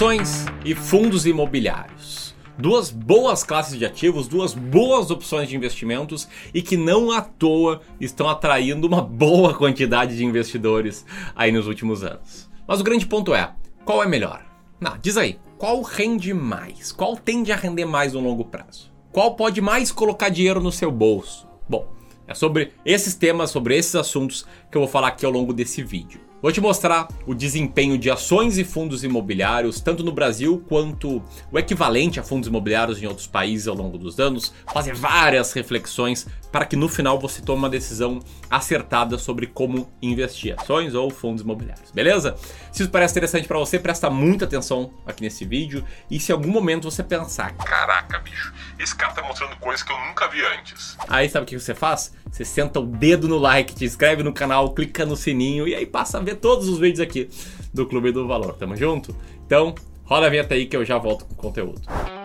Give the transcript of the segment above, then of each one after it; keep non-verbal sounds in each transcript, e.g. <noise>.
Ações e fundos imobiliários. Duas boas classes de ativos, duas boas opções de investimentos e que não à toa estão atraindo uma boa quantidade de investidores aí nos últimos anos. Mas o grande ponto é: qual é melhor? Não, diz aí, qual rende mais? Qual tende a render mais no longo prazo? Qual pode mais colocar dinheiro no seu bolso? Bom, é sobre esses temas, sobre esses assuntos que eu vou falar aqui ao longo desse vídeo. Vou te mostrar o desempenho de ações e fundos imobiliários, tanto no Brasil quanto o equivalente a fundos imobiliários em outros países ao longo dos anos, fazer várias reflexões para que no final você tome uma decisão acertada sobre como investir ações ou fundos imobiliários, beleza? Se isso parece interessante para você, presta muita atenção aqui nesse vídeo e se em algum momento você pensar, caraca, bicho, esse cara tá mostrando coisas que eu nunca vi antes. Aí sabe o que você faz? Você senta o dedo no like, te inscreve no canal, clica no sininho e aí passa a ver todos os vídeos aqui do Clube do Valor. Tamo junto? Então, roda a vinheta aí que eu já volto com o conteúdo.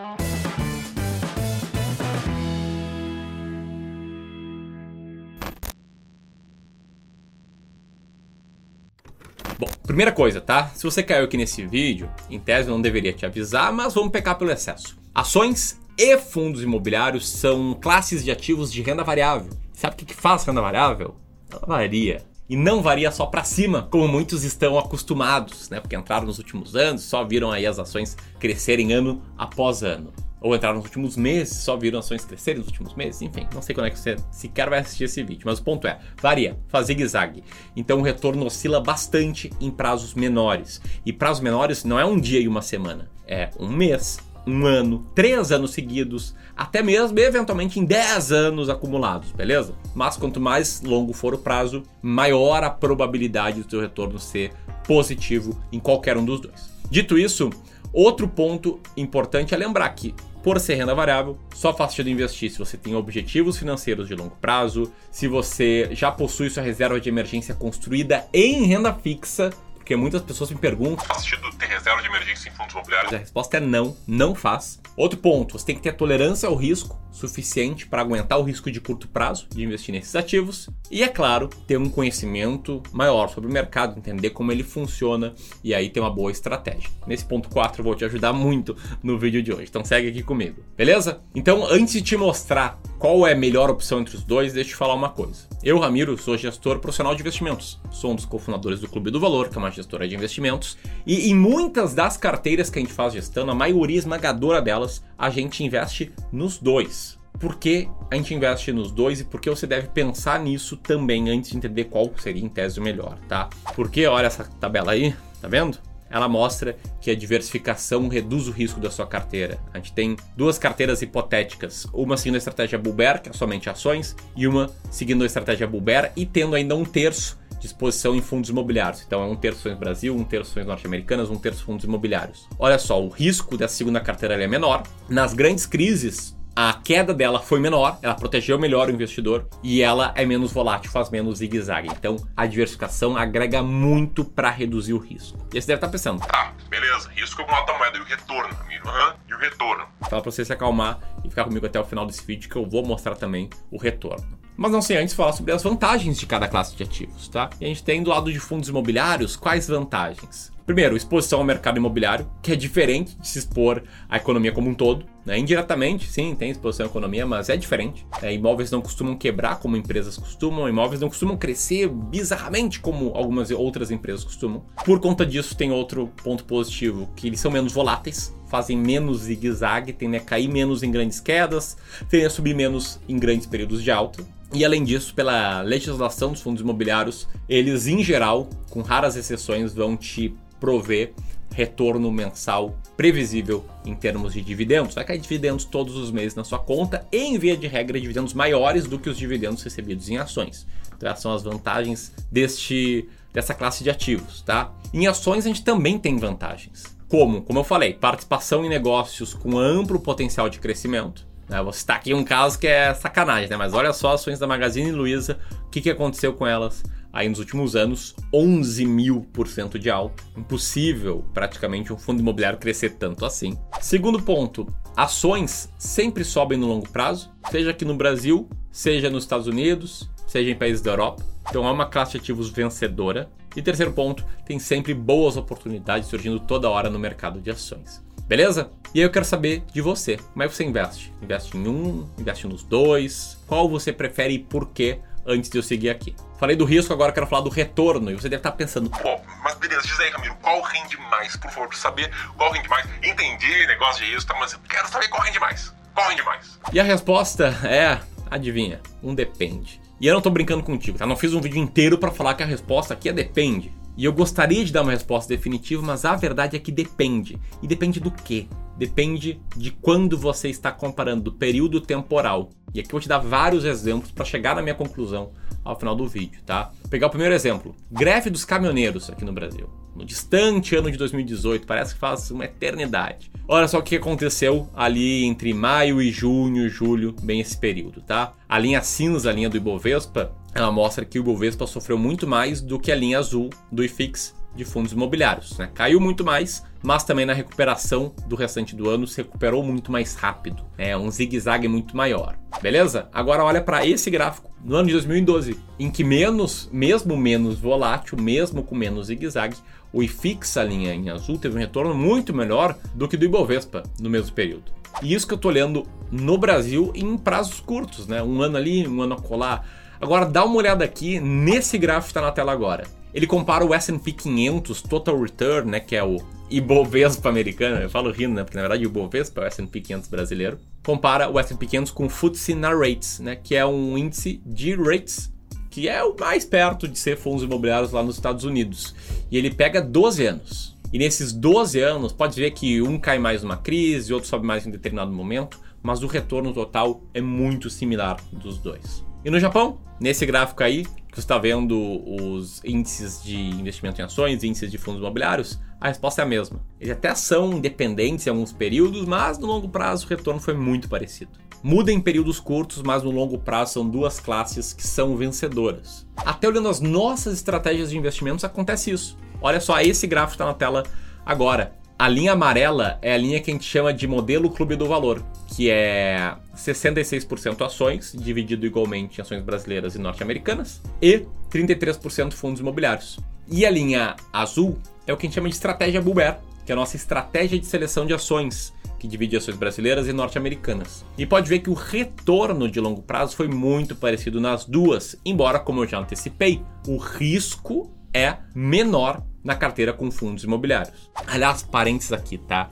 Primeira coisa, tá? Se você caiu aqui nesse vídeo, em tese eu não deveria te avisar, mas vamos pecar pelo excesso. Ações e fundos imobiliários são classes de ativos de renda variável. Sabe o que faz renda variável? Ela varia. E não varia só para cima, como muitos estão acostumados, né? Porque entraram nos últimos anos, só viram aí as ações crescerem ano após ano. Ou entraram nos últimos meses, só viram ações crescerem nos últimos meses, enfim, não sei quando é que você sequer vai assistir esse vídeo, mas o ponto é, varia, faz zigue-zague. Então o retorno oscila bastante em prazos menores. E prazos menores não é um dia e uma semana, é um mês, um ano, três anos seguidos, até mesmo eventualmente em 10 anos acumulados, beleza? Mas quanto mais longo for o prazo, maior a probabilidade do seu retorno ser positivo em qualquer um dos dois. Dito isso, outro ponto importante é lembrar que por ser renda variável, só faz sentido investir se você tem objetivos financeiros de longo prazo, se você já possui sua reserva de emergência construída em renda fixa porque muitas pessoas me perguntam. Faz sentido ter reserva de emergência em fundos imobiliários? A resposta é não, não faz. Outro ponto, você tem que ter tolerância ao risco suficiente para aguentar o risco de curto prazo de investir nesses ativos. E é claro, ter um conhecimento maior sobre o mercado, entender como ele funciona e aí ter uma boa estratégia. Nesse ponto 4 eu vou te ajudar muito no vídeo de hoje. Então segue aqui comigo, beleza? Então, antes de te mostrar qual é a melhor opção entre os dois, deixa eu te falar uma coisa. Eu, Ramiro, sou gestor profissional de investimentos. Sou um dos cofundadores do Clube do Valor, que é uma gestora de investimentos. E em muitas das carteiras que a gente faz gestão, a maioria esmagadora delas, a gente investe nos dois. Por que a gente investe nos dois e por que você deve pensar nisso também antes de entender qual seria em tese o melhor, tá? Porque olha essa tabela aí, tá vendo? Ela mostra que a diversificação reduz o risco da sua carteira. A gente tem duas carteiras hipotéticas, uma seguindo a estratégia Bulber, que é somente ações, e uma seguindo a estratégia Bulber e tendo ainda um terço de exposição em fundos imobiliários. Então é um terço ações Brasil, um terço ações norte-americanas, um terço fundos imobiliários. Olha só, o risco dessa segunda carteira é menor. Nas grandes crises, a queda dela foi menor, ela protegeu melhor o investidor e ela é menos volátil, faz menos zigue-zague. Então, a diversificação agrega muito para reduzir o risco. E você deve estar tá pensando: tá, beleza, risco é uma nota moeda e o retorno, amigo. Uhum, e o retorno? Fala para você se acalmar e ficar comigo até o final desse vídeo que eu vou mostrar também o retorno. Mas não sei antes falar sobre as vantagens de cada classe de ativos, tá? E a gente tem do lado de fundos imobiliários quais vantagens? Primeiro, exposição ao mercado imobiliário, que é diferente de se expor à economia como um todo. Né? Indiretamente, sim, tem exposição à economia, mas é diferente. É, imóveis não costumam quebrar como empresas costumam, imóveis não costumam crescer bizarramente como algumas outras empresas costumam. Por conta disso, tem outro ponto positivo, que eles são menos voláteis, fazem menos zigue-zague, tendem a cair menos em grandes quedas, tendem a subir menos em grandes períodos de alta. E além disso, pela legislação dos fundos imobiliários, eles em geral, com raras exceções, vão te prover retorno mensal previsível em termos de dividendos. Vai cair dividendos todos os meses na sua conta e, em via de regra, dividendos maiores do que os dividendos recebidos em ações. Então, essas são as vantagens deste, dessa classe de ativos, tá? Em ações, a gente também tem vantagens. Como? Como eu falei, participação em negócios com amplo potencial de crescimento. Né? Vou citar aqui um caso que é sacanagem, né? mas olha só ações da Magazine Luiza, o que, que aconteceu com elas aí nos últimos anos, 11 mil por cento de alta. Impossível praticamente um fundo imobiliário crescer tanto assim. Segundo ponto, ações sempre sobem no longo prazo, seja aqui no Brasil, seja nos Estados Unidos, seja em países da Europa. Então é uma classe de ativos vencedora. E terceiro ponto, tem sempre boas oportunidades surgindo toda hora no mercado de ações. Beleza? E aí eu quero saber de você. Como é que você investe? Investe em um? Investe nos dois? Qual você prefere e por quê? Antes de eu seguir aqui. Falei do risco, agora quero falar do retorno. E você deve estar pensando, Pô, mas beleza, diz aí, Ramiro, qual rende mais? Por favor, pra saber qual rende mais. Entendi negócio de risco, tá, mas eu quero saber qual rende mais. Qual rende mais? E a resposta é, adivinha, um depende. E eu não tô brincando contigo, tá? Não fiz um vídeo inteiro para falar que a resposta aqui é depende. E eu gostaria de dar uma resposta definitiva, mas a verdade é que depende. E depende do quê? Depende de quando você está comparando, do período temporal. E aqui eu vou te dar vários exemplos para chegar na minha conclusão ao final do vídeo, tá? Vou pegar o primeiro exemplo: greve dos caminhoneiros aqui no Brasil. No distante ano de 2018, parece que faz uma eternidade. Olha só o que aconteceu ali entre maio e junho, julho, bem esse período, tá? A linha cinza, a linha do Ibovespa, ela mostra que o Ibovespa sofreu muito mais do que a linha azul do IFIX de fundos imobiliários. Né? Caiu muito mais, mas também na recuperação do restante do ano se recuperou muito mais rápido. É um zigue-zague muito maior. Beleza? Agora olha para esse gráfico no ano de 2012, em que menos, mesmo menos volátil, mesmo com menos zigue-zague, o IFIX, a linha em azul, teve um retorno muito melhor do que do Ibovespa no mesmo período. E isso que eu tô olhando no Brasil em prazos curtos, né? Um ano ali, um ano acolá. Agora dá uma olhada aqui nesse gráfico que está na tela agora. Ele compara o S&P 500 Total Return, né, que é o Ibovespa americano, eu falo rindo, né, porque na verdade o Ibovespa é o S&P 500 brasileiro. Compara o S&P 500 com o FTSE na Rates, né, que é um índice de rates, que é o mais perto de ser fundos imobiliários lá nos Estados Unidos. E ele pega 12 anos. E nesses 12 anos, pode ver que um cai mais numa crise, outro sobe mais em determinado momento, mas o retorno total é muito similar dos dois. E no Japão, nesse gráfico aí, que você está vendo os índices de investimento em ações, índices de fundos imobiliários, a resposta é a mesma. Eles até são independentes em alguns períodos, mas no longo prazo o retorno foi muito parecido. Muda em períodos curtos, mas no longo prazo são duas classes que são vencedoras. Até olhando as nossas estratégias de investimentos acontece isso. Olha só, esse gráfico está na tela agora. A linha amarela é a linha que a gente chama de modelo clube do valor, que é 66% ações, dividido igualmente em ações brasileiras e norte-americanas, e 33% fundos imobiliários. E a linha azul é o que a gente chama de estratégia Buber, que é a nossa estratégia de seleção de ações, que divide ações brasileiras e norte-americanas. E pode ver que o retorno de longo prazo foi muito parecido nas duas, embora, como eu já antecipei, o risco é menor na carteira com fundos imobiliários. Aliás, parênteses aqui, tá?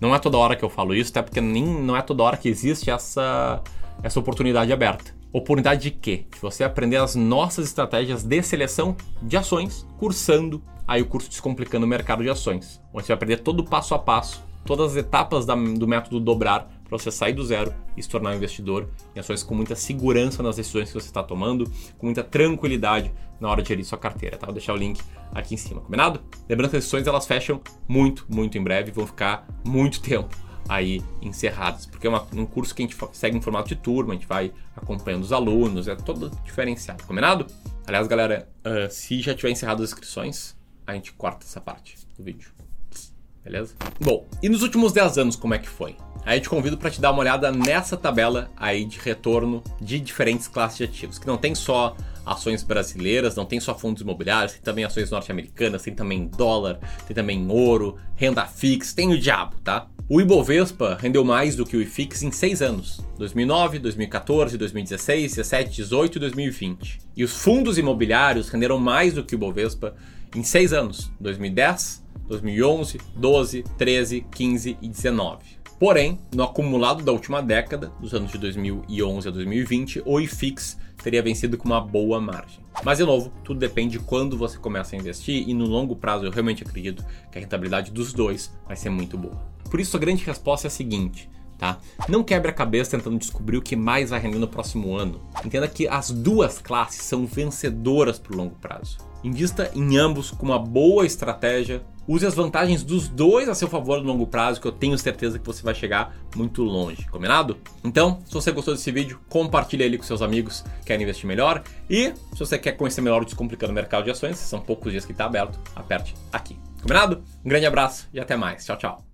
Não é toda hora que eu falo isso, até porque nem, não é toda hora que existe essa, essa oportunidade aberta. Oportunidade de quê? De você aprender as nossas estratégias de seleção de ações, cursando aí o curso Descomplicando o Mercado de Ações, onde você vai aprender todo o passo a passo, todas as etapas da, do método dobrar para você sair do zero e se tornar um investidor em ações com muita segurança nas decisões que você está tomando, com muita tranquilidade na hora de gerir sua carteira, tá? Vou deixar o link aqui em cima, combinado? Lembrando que as sessões elas fecham muito, muito em breve, vão ficar muito <laughs> tempo aí encerradas, porque é uma, um curso que a gente segue em formato de turma, a gente vai acompanhando os alunos, é todo diferenciado, combinado? Aliás, galera, uh, se já tiver encerrado as inscrições, a gente corta essa parte do vídeo. Beleza? Bom, e nos últimos 10 anos como é que foi? Aí te convido para te dar uma olhada nessa tabela aí de retorno de diferentes classes de ativos, que não tem só ações brasileiras, não tem só fundos imobiliários, tem também ações norte-americanas, tem também dólar, tem também ouro, renda fixa, tem o diabo, tá? O Ibovespa rendeu mais do que o IFIX em 6 anos: 2009, 2014, 2016, 2017, 2018 e 2020. E os fundos imobiliários renderam mais do que o Ibovespa em 6 anos: 2010, 2011, 12, 13, 15 e 19. Porém, no acumulado da última década, dos anos de 2011 a 2020, o IFIX teria vencido com uma boa margem. Mas, de novo, tudo depende de quando você começa a investir e no longo prazo eu realmente acredito que a rentabilidade dos dois vai ser muito boa. Por isso, a grande resposta é a seguinte: Tá? Não quebre a cabeça tentando descobrir o que mais vai render no próximo ano. Entenda que as duas classes são vencedoras para o longo prazo. Invista em ambos com uma boa estratégia. Use as vantagens dos dois a seu favor no longo prazo, que eu tenho certeza que você vai chegar muito longe, combinado? Então, se você gostou desse vídeo, compartilhe ele com seus amigos que querem investir melhor. E se você quer conhecer melhor o Descomplicando o Mercado de Ações, são poucos dias que está aberto, aperte aqui. Combinado? Um grande abraço e até mais. Tchau, tchau.